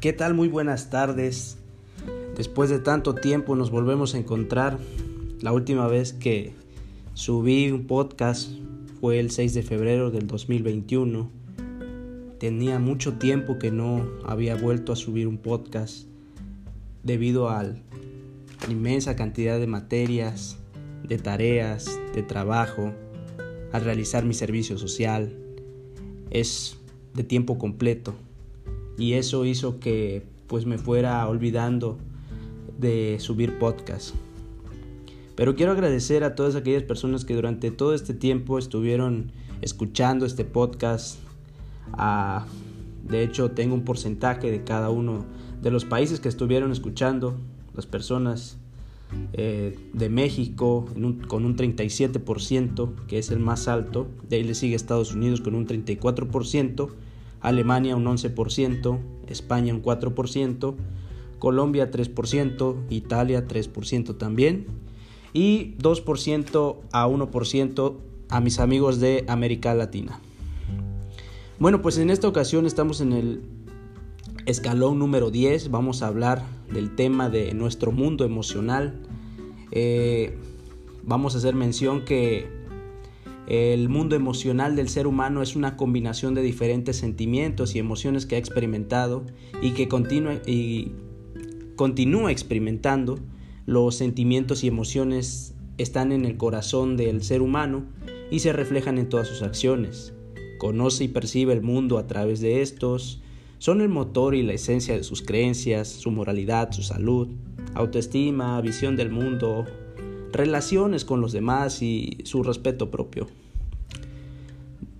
¿Qué tal? Muy buenas tardes. Después de tanto tiempo nos volvemos a encontrar. La última vez que subí un podcast fue el 6 de febrero del 2021. Tenía mucho tiempo que no había vuelto a subir un podcast debido a la inmensa cantidad de materias, de tareas, de trabajo, al realizar mi servicio social. Es de tiempo completo y eso hizo que pues me fuera olvidando de subir podcast. Pero quiero agradecer a todas aquellas personas que durante todo este tiempo estuvieron escuchando este podcast. Ah, de hecho, tengo un porcentaje de cada uno de los países que estuvieron escuchando, las personas eh, de México con un 37%, que es el más alto, de ahí le sigue Estados Unidos con un 34%, Alemania un 11%, España un 4%, Colombia 3%, Italia 3% también y 2% a 1% a mis amigos de América Latina. Bueno, pues en esta ocasión estamos en el escalón número 10, vamos a hablar del tema de nuestro mundo emocional. Eh, vamos a hacer mención que el mundo emocional del ser humano es una combinación de diferentes sentimientos y emociones que ha experimentado y que continúa, experimentando. Los sentimientos y emociones están en el corazón del ser humano y se reflejan en todas sus acciones. Conoce y percibe el mundo a través de estos. Son el motor y la esencia de sus creencias, su moralidad, su salud, autoestima, visión del mundo, relaciones con los demás y su respeto propio.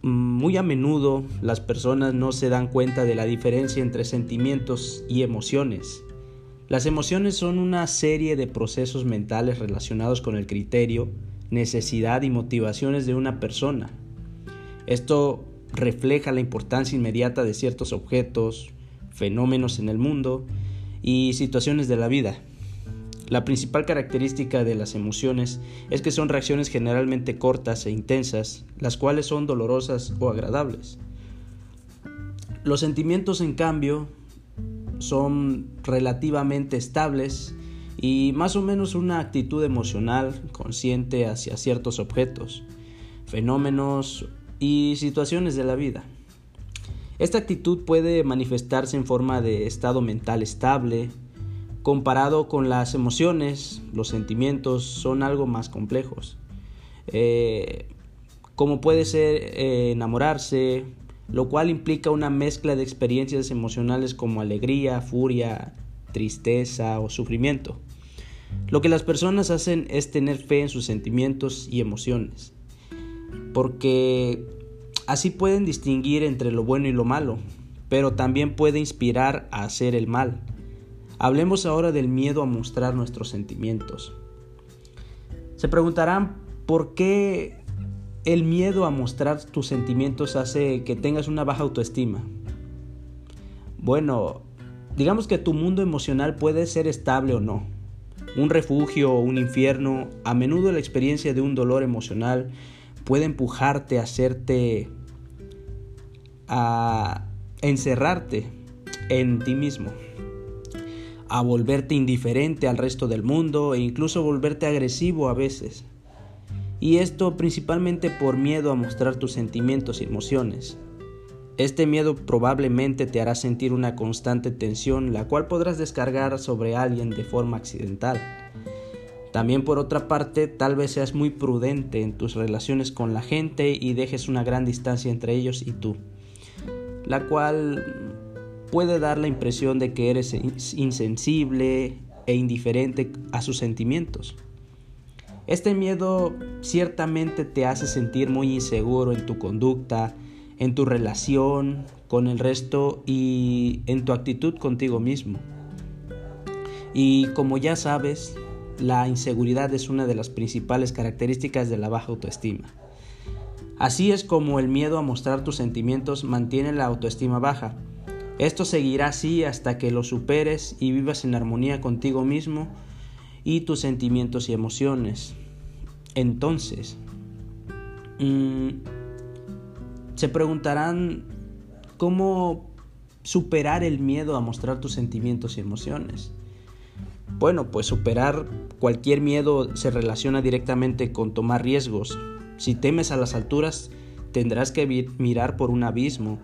Muy a menudo las personas no se dan cuenta de la diferencia entre sentimientos y emociones. Las emociones son una serie de procesos mentales relacionados con el criterio, necesidad y motivaciones de una persona. Esto refleja la importancia inmediata de ciertos objetos, fenómenos en el mundo y situaciones de la vida. La principal característica de las emociones es que son reacciones generalmente cortas e intensas, las cuales son dolorosas o agradables. Los sentimientos, en cambio, son relativamente estables y más o menos una actitud emocional consciente hacia ciertos objetos, fenómenos y situaciones de la vida. Esta actitud puede manifestarse en forma de estado mental estable, Comparado con las emociones, los sentimientos son algo más complejos. Eh, como puede ser eh, enamorarse, lo cual implica una mezcla de experiencias emocionales como alegría, furia, tristeza o sufrimiento. Lo que las personas hacen es tener fe en sus sentimientos y emociones, porque así pueden distinguir entre lo bueno y lo malo, pero también puede inspirar a hacer el mal. Hablemos ahora del miedo a mostrar nuestros sentimientos. Se preguntarán por qué el miedo a mostrar tus sentimientos hace que tengas una baja autoestima. Bueno, digamos que tu mundo emocional puede ser estable o no. Un refugio o un infierno, a menudo la experiencia de un dolor emocional puede empujarte a hacerte a encerrarte en ti mismo a volverte indiferente al resto del mundo e incluso volverte agresivo a veces. Y esto principalmente por miedo a mostrar tus sentimientos y emociones. Este miedo probablemente te hará sentir una constante tensión, la cual podrás descargar sobre alguien de forma accidental. También por otra parte, tal vez seas muy prudente en tus relaciones con la gente y dejes una gran distancia entre ellos y tú, la cual puede dar la impresión de que eres insensible e indiferente a sus sentimientos. Este miedo ciertamente te hace sentir muy inseguro en tu conducta, en tu relación con el resto y en tu actitud contigo mismo. Y como ya sabes, la inseguridad es una de las principales características de la baja autoestima. Así es como el miedo a mostrar tus sentimientos mantiene la autoestima baja esto seguirá así hasta que lo superes y vivas en armonía contigo mismo y tus sentimientos y emociones. Entonces, mm, se preguntarán cómo superar el miedo a mostrar tus sentimientos y emociones? Bueno, pues superar cualquier miedo se relaciona directamente con tomar riesgos. Si temes a las alturas, tendrás que mirar por un abismo.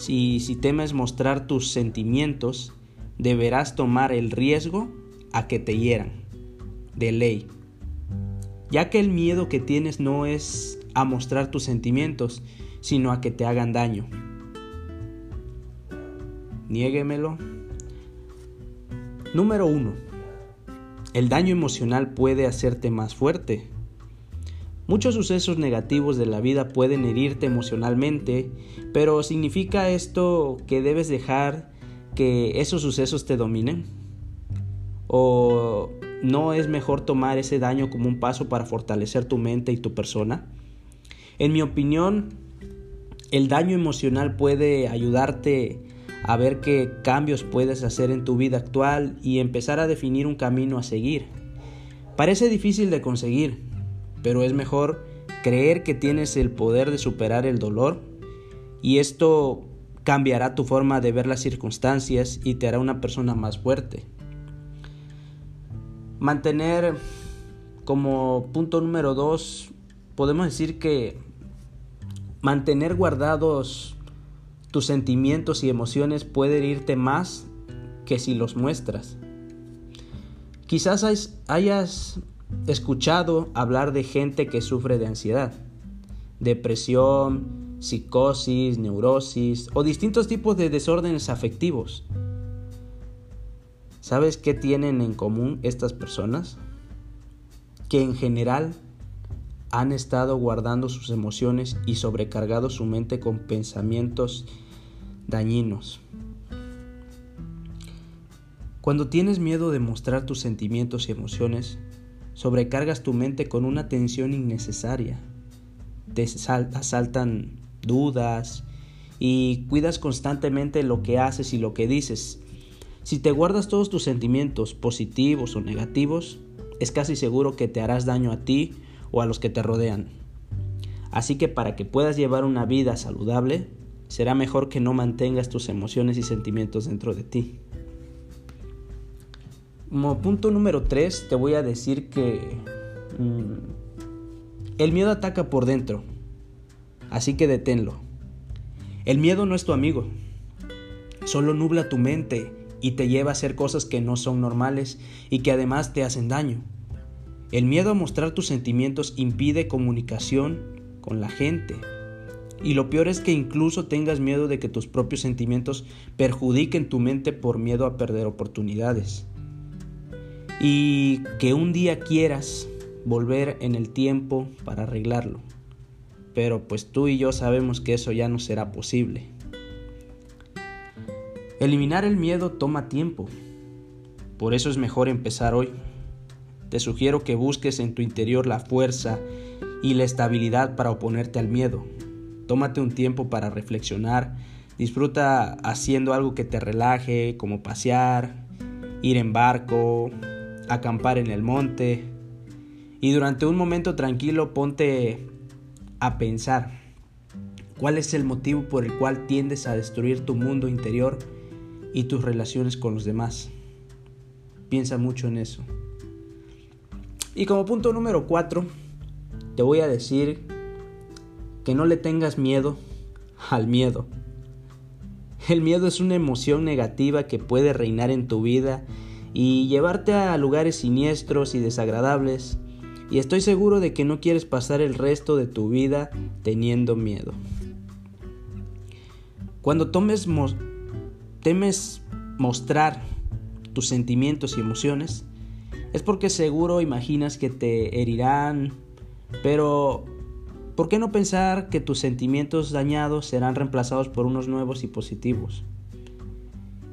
Si, si temes mostrar tus sentimientos, deberás tomar el riesgo a que te hieran, de ley. Ya que el miedo que tienes no es a mostrar tus sentimientos, sino a que te hagan daño. Niéguemelo. Número 1. El daño emocional puede hacerte más fuerte. Muchos sucesos negativos de la vida pueden herirte emocionalmente, pero ¿significa esto que debes dejar que esos sucesos te dominen? ¿O no es mejor tomar ese daño como un paso para fortalecer tu mente y tu persona? En mi opinión, el daño emocional puede ayudarte a ver qué cambios puedes hacer en tu vida actual y empezar a definir un camino a seguir. Parece difícil de conseguir, pero es mejor creer que tienes el poder de superar el dolor y esto cambiará tu forma de ver las circunstancias y te hará una persona más fuerte. Mantener como punto número dos, podemos decir que mantener guardados tus sentimientos y emociones pueden irte más que si los muestras. Quizás hayas escuchado hablar de gente que sufre de ansiedad, depresión, psicosis, neurosis o distintos tipos de desórdenes afectivos. ¿Sabes qué tienen en común estas personas? Que en general han estado guardando sus emociones y sobrecargado su mente con pensamientos dañinos. Cuando tienes miedo de mostrar tus sentimientos y emociones, sobrecargas tu mente con una tensión innecesaria. Te asaltan dudas y cuidas constantemente lo que haces y lo que dices. Si te guardas todos tus sentimientos positivos o negativos, es casi seguro que te harás daño a ti o a los que te rodean. Así que para que puedas llevar una vida saludable, será mejor que no mantengas tus emociones y sentimientos dentro de ti. Como punto número 3 te voy a decir que mm, el miedo ataca por dentro, así que deténlo. El miedo no es tu amigo, solo nubla tu mente y te lleva a hacer cosas que no son normales y que además te hacen daño. El miedo a mostrar tus sentimientos impide comunicación con la gente. Y lo peor es que incluso tengas miedo de que tus propios sentimientos perjudiquen tu mente por miedo a perder oportunidades. Y que un día quieras volver en el tiempo para arreglarlo. Pero pues tú y yo sabemos que eso ya no será posible. Eliminar el miedo toma tiempo. Por eso es mejor empezar hoy. Te sugiero que busques en tu interior la fuerza y la estabilidad para oponerte al miedo. Tómate un tiempo para reflexionar, disfruta haciendo algo que te relaje, como pasear, ir en barco, acampar en el monte. Y durante un momento tranquilo ponte a pensar cuál es el motivo por el cual tiendes a destruir tu mundo interior y tus relaciones con los demás. Piensa mucho en eso. Y como punto número 4, te voy a decir que no le tengas miedo al miedo. El miedo es una emoción negativa que puede reinar en tu vida y llevarte a lugares siniestros y desagradables. Y estoy seguro de que no quieres pasar el resto de tu vida teniendo miedo. Cuando tomes temes mostrar tus sentimientos y emociones, es porque seguro imaginas que te herirán, pero ¿por qué no pensar que tus sentimientos dañados serán reemplazados por unos nuevos y positivos?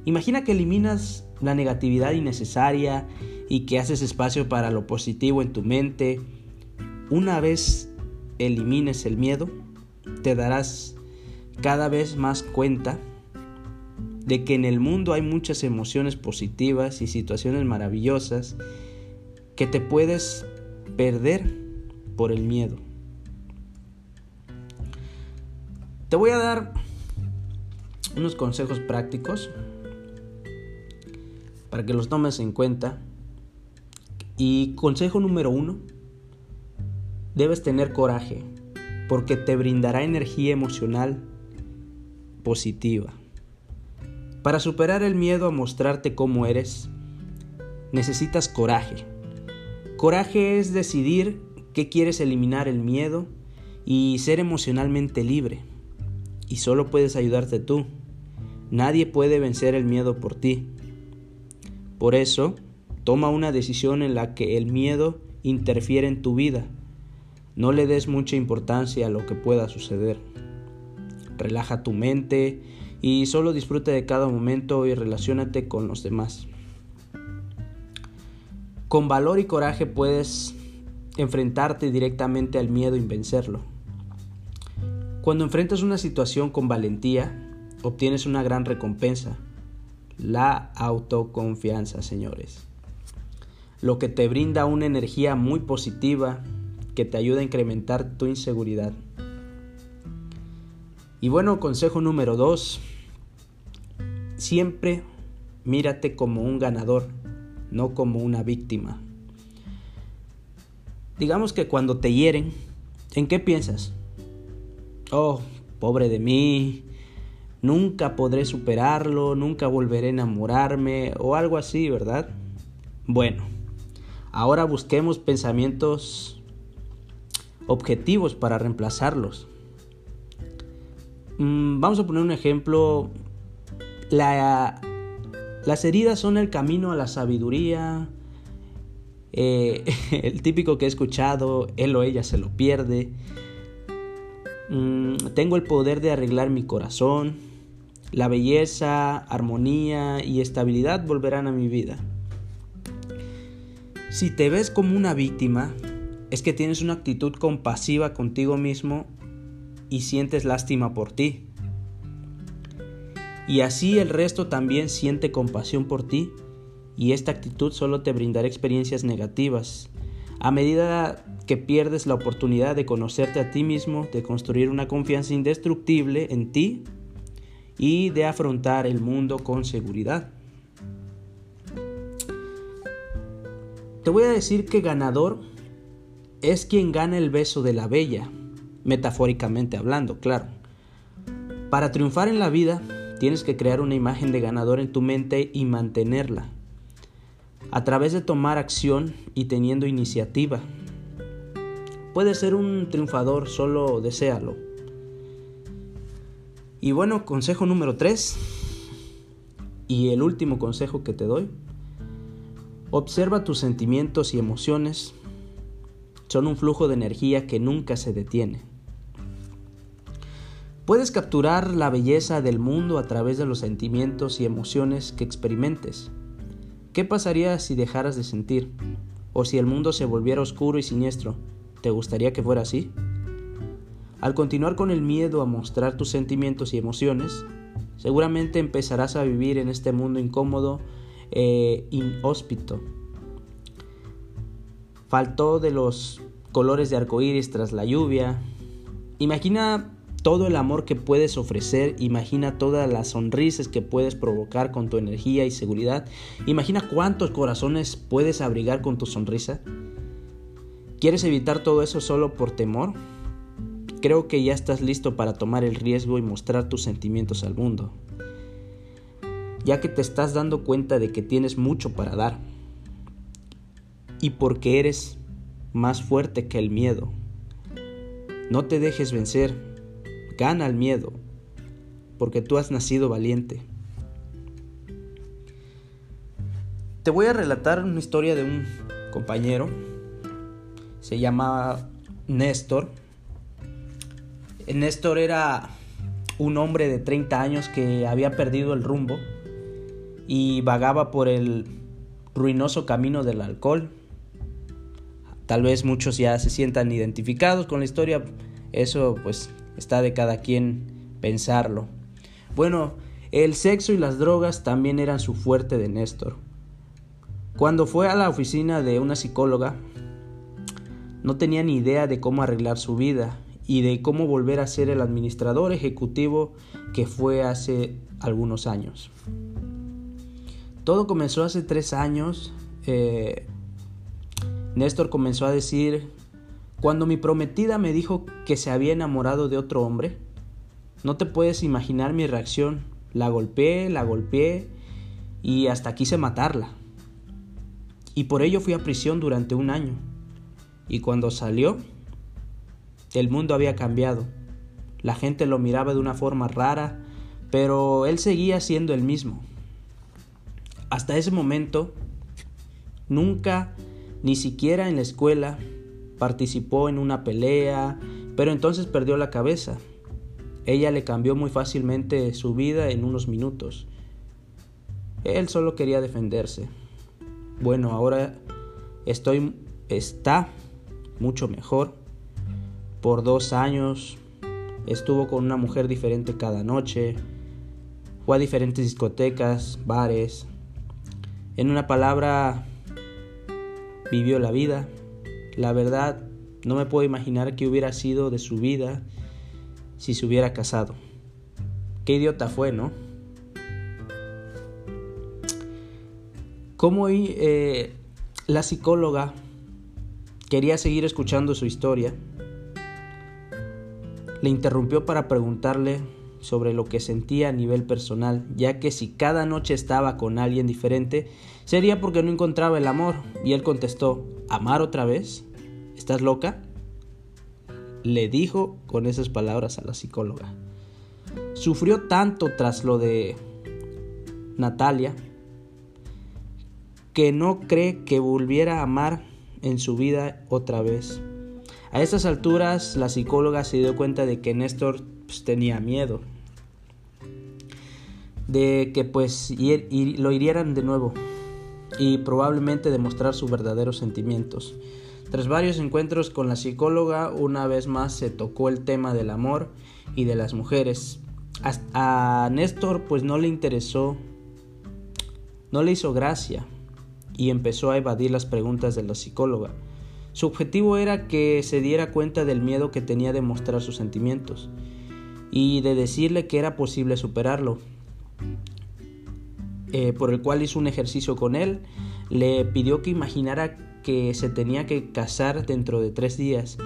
Imagina que eliminas la negatividad innecesaria y que haces espacio para lo positivo en tu mente. Una vez elimines el miedo, te darás cada vez más cuenta de que en el mundo hay muchas emociones positivas y situaciones maravillosas que te puedes perder por el miedo. Te voy a dar unos consejos prácticos para que los tomes en cuenta. Y consejo número uno, debes tener coraje porque te brindará energía emocional positiva. Para superar el miedo a mostrarte cómo eres, necesitas coraje. Coraje es decidir que quieres eliminar el miedo y ser emocionalmente libre. Y solo puedes ayudarte tú. Nadie puede vencer el miedo por ti. Por eso, toma una decisión en la que el miedo interfiere en tu vida. No le des mucha importancia a lo que pueda suceder. Relaja tu mente y solo disfruta de cada momento y relacionate con los demás. Con valor y coraje puedes enfrentarte directamente al miedo y vencerlo. Cuando enfrentas una situación con valentía, obtienes una gran recompensa, la autoconfianza, señores. Lo que te brinda una energía muy positiva que te ayuda a incrementar tu inseguridad. Y bueno, consejo número dos, siempre mírate como un ganador, no como una víctima. Digamos que cuando te hieren, ¿en qué piensas? Oh, pobre de mí, nunca podré superarlo, nunca volveré a enamorarme o algo así, ¿verdad? Bueno, ahora busquemos pensamientos objetivos para reemplazarlos. Mm, vamos a poner un ejemplo. La, las heridas son el camino a la sabiduría. Eh, el típico que he escuchado, él o ella se lo pierde. Mm, tengo el poder de arreglar mi corazón. La belleza, armonía y estabilidad volverán a mi vida. Si te ves como una víctima, es que tienes una actitud compasiva contigo mismo y sientes lástima por ti. Y así el resto también siente compasión por ti y esta actitud solo te brindará experiencias negativas. A medida que pierdes la oportunidad de conocerte a ti mismo, de construir una confianza indestructible en ti y de afrontar el mundo con seguridad. Te voy a decir que ganador es quien gana el beso de la bella, metafóricamente hablando, claro. Para triunfar en la vida, tienes que crear una imagen de ganador en tu mente y mantenerla. A través de tomar acción y teniendo iniciativa. Puedes ser un triunfador, solo deséalo. Y bueno, consejo número 3. Y el último consejo que te doy. Observa tus sentimientos y emociones. Son un flujo de energía que nunca se detiene. Puedes capturar la belleza del mundo a través de los sentimientos y emociones que experimentes. ¿Qué pasaría si dejaras de sentir? ¿O si el mundo se volviera oscuro y siniestro? ¿Te gustaría que fuera así? Al continuar con el miedo a mostrar tus sentimientos y emociones, seguramente empezarás a vivir en este mundo incómodo e inhóspito. Faltó de los colores de arcoíris tras la lluvia. Imagina todo el amor que puedes ofrecer, imagina todas las sonrisas que puedes provocar con tu energía y seguridad, imagina cuántos corazones puedes abrigar con tu sonrisa. ¿Quieres evitar todo eso solo por temor? Creo que ya estás listo para tomar el riesgo y mostrar tus sentimientos al mundo, ya que te estás dando cuenta de que tienes mucho para dar y porque eres más fuerte que el miedo. No te dejes vencer, Gana el miedo, porque tú has nacido valiente. Te voy a relatar una historia de un compañero. Se llama Néstor. Néstor era un hombre de 30 años que había perdido el rumbo y vagaba por el ruinoso camino del alcohol. Tal vez muchos ya se sientan identificados con la historia. Eso pues está de cada quien pensarlo. Bueno, el sexo y las drogas también eran su fuerte de Néstor. Cuando fue a la oficina de una psicóloga, no tenía ni idea de cómo arreglar su vida y de cómo volver a ser el administrador ejecutivo que fue hace algunos años. Todo comenzó hace tres años. Eh, Néstor comenzó a decir, cuando mi prometida me dijo que se había enamorado de otro hombre, no te puedes imaginar mi reacción. La golpeé, la golpeé y hasta quise matarla. Y por ello fui a prisión durante un año. Y cuando salió, el mundo había cambiado. La gente lo miraba de una forma rara, pero él seguía siendo el mismo. Hasta ese momento, nunca, ni siquiera en la escuela, participó en una pelea, pero entonces perdió la cabeza. Ella le cambió muy fácilmente su vida en unos minutos. Él solo quería defenderse. Bueno, ahora estoy está mucho mejor. Por dos años estuvo con una mujer diferente cada noche. Fue a diferentes discotecas, bares. En una palabra, vivió la vida. La verdad, no me puedo imaginar qué hubiera sido de su vida si se hubiera casado. Qué idiota fue, ¿no? Como eh, la psicóloga quería seguir escuchando su historia, le interrumpió para preguntarle sobre lo que sentía a nivel personal, ya que si cada noche estaba con alguien diferente, sería porque no encontraba el amor. Y él contestó, ¿amar otra vez? ¿Estás loca? Le dijo con esas palabras a la psicóloga. Sufrió tanto tras lo de Natalia que no cree que volviera a amar en su vida otra vez. A estas alturas la psicóloga se dio cuenta de que Néstor pues, tenía miedo de que pues lo hirieran de nuevo y probablemente demostrar sus verdaderos sentimientos. Tras varios encuentros con la psicóloga, una vez más se tocó el tema del amor y de las mujeres. A Néstor pues no le interesó, no le hizo gracia y empezó a evadir las preguntas de la psicóloga. Su objetivo era que se diera cuenta del miedo que tenía de mostrar sus sentimientos y de decirle que era posible superarlo. Eh, por el cual hizo un ejercicio con él, le pidió que imaginara que se tenía que casar dentro de tres días,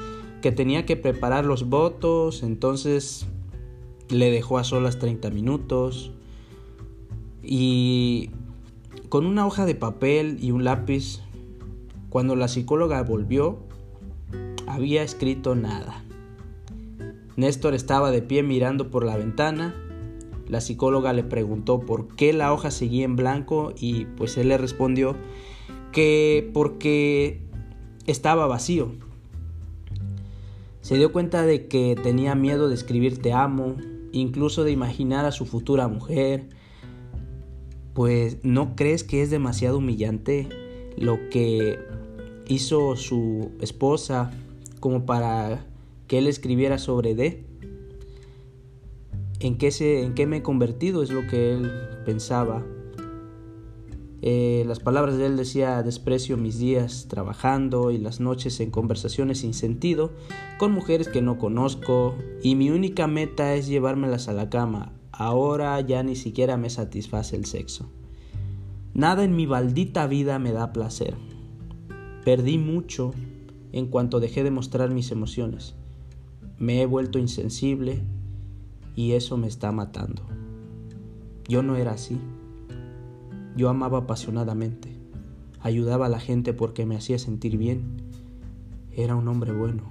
que tenía que preparar los votos, entonces le dejó a solas 30 minutos y con una hoja de papel y un lápiz, cuando la psicóloga volvió, había escrito nada. Néstor estaba de pie mirando por la ventana. La psicóloga le preguntó por qué la hoja seguía en blanco y pues él le respondió que porque estaba vacío. Se dio cuenta de que tenía miedo de escribir te amo, incluso de imaginar a su futura mujer, pues ¿no crees que es demasiado humillante lo que hizo su esposa como para que él escribiera sobre D? ¿En qué, se, ¿En qué me he convertido? Es lo que él pensaba. Eh, las palabras de él decía, desprecio mis días trabajando y las noches en conversaciones sin sentido con mujeres que no conozco y mi única meta es llevármelas a la cama, Ahora ya ni siquiera me satisface el sexo. Nada en mi maldita vida me da placer. Perdí mucho en cuanto dejé de mostrar mis emociones. Me he vuelto insensible y eso me está matando. Yo no era así. Yo amaba apasionadamente. Ayudaba a la gente porque me hacía sentir bien. Era un hombre bueno.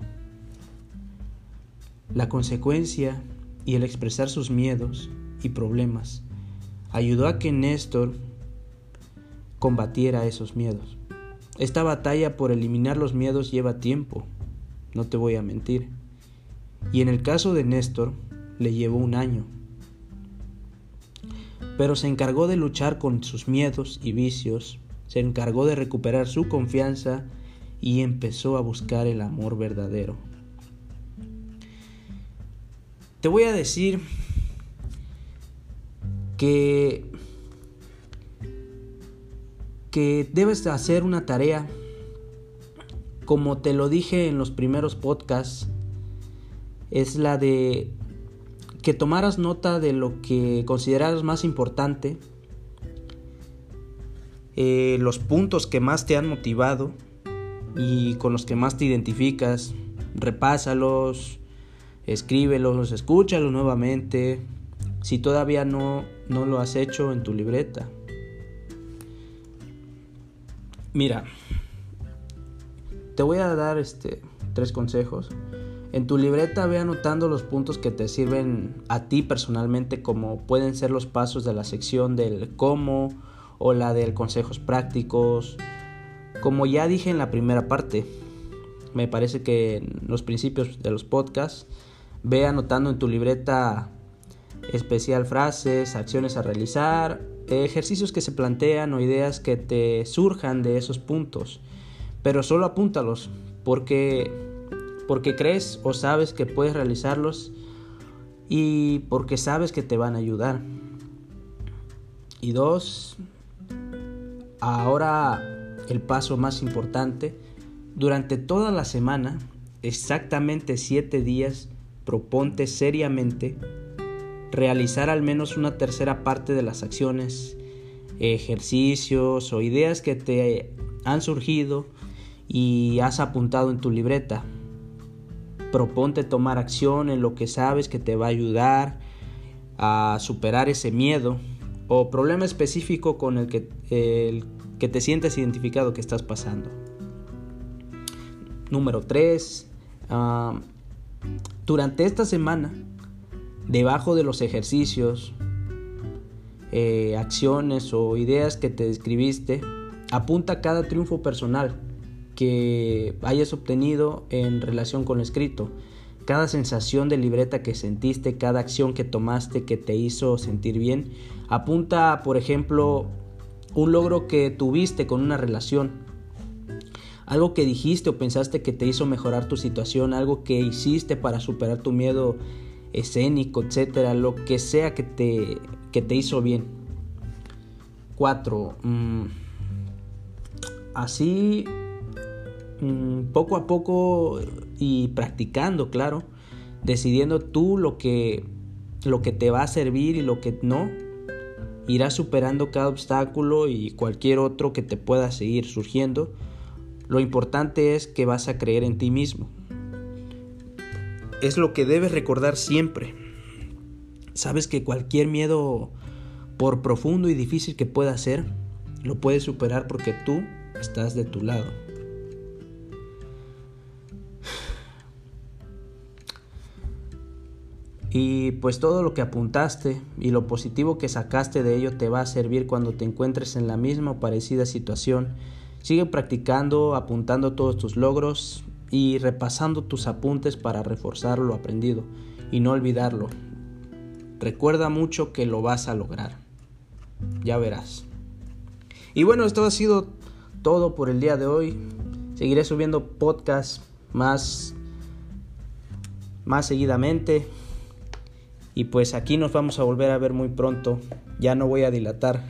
La consecuencia y el expresar sus miedos y problemas ayudó a que Néstor combatiera esos miedos. Esta batalla por eliminar los miedos lleva tiempo, no te voy a mentir. Y en el caso de Néstor, le llevó un año. Pero se encargó de luchar con sus miedos y vicios, se encargó de recuperar su confianza y empezó a buscar el amor verdadero. Te voy a decir que que debes hacer una tarea como te lo dije en los primeros podcasts es la de que tomaras nota de lo que consideras más importante, eh, los puntos que más te han motivado y con los que más te identificas, repásalos, escríbelos, escúchalos nuevamente, si todavía no, no lo has hecho en tu libreta. Mira, te voy a dar este, tres consejos. En tu libreta ve anotando los puntos que te sirven a ti personalmente, como pueden ser los pasos de la sección del cómo o la del consejos prácticos. Como ya dije en la primera parte, me parece que en los principios de los podcasts, ve anotando en tu libreta especial frases, acciones a realizar, ejercicios que se plantean o ideas que te surjan de esos puntos. Pero solo apúntalos porque porque crees o sabes que puedes realizarlos y porque sabes que te van a ayudar. Y dos, ahora el paso más importante, durante toda la semana, exactamente siete días, proponte seriamente realizar al menos una tercera parte de las acciones, ejercicios o ideas que te han surgido y has apuntado en tu libreta. Proponte tomar acción en lo que sabes que te va a ayudar a superar ese miedo o problema específico con el que, el que te sientes identificado que estás pasando. Número 3. Ah, durante esta semana debajo de los ejercicios, eh, acciones o ideas que te describiste, apunta cada triunfo personal que hayas obtenido en relación con lo escrito. Cada sensación de libreta que sentiste, cada acción que tomaste que te hizo sentir bien. Apunta, por ejemplo, un logro que tuviste con una relación. Algo que dijiste o pensaste que te hizo mejorar tu situación, algo que hiciste para superar tu miedo escénico, etcétera, lo que sea que te, que te hizo bien. 4. Mm, así, mm, poco a poco y practicando, claro, decidiendo tú lo que, lo que te va a servir y lo que no, irás superando cada obstáculo y cualquier otro que te pueda seguir surgiendo. Lo importante es que vas a creer en ti mismo es lo que debes recordar siempre. Sabes que cualquier miedo, por profundo y difícil que pueda ser, lo puedes superar porque tú estás de tu lado. Y pues todo lo que apuntaste y lo positivo que sacaste de ello te va a servir cuando te encuentres en la misma o parecida situación. Sigue practicando, apuntando todos tus logros y repasando tus apuntes para reforzar lo aprendido y no olvidarlo. Recuerda mucho que lo vas a lograr. Ya verás. Y bueno, esto ha sido todo por el día de hoy. Seguiré subiendo podcasts más más seguidamente. Y pues aquí nos vamos a volver a ver muy pronto. Ya no voy a dilatar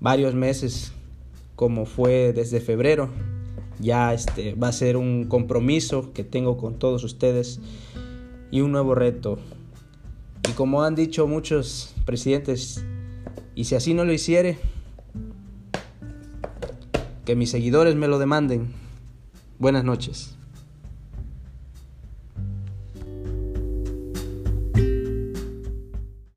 varios meses como fue desde febrero ya este va a ser un compromiso que tengo con todos ustedes y un nuevo reto. Y como han dicho muchos presidentes, y si así no lo hiciere, que mis seguidores me lo demanden. Buenas noches.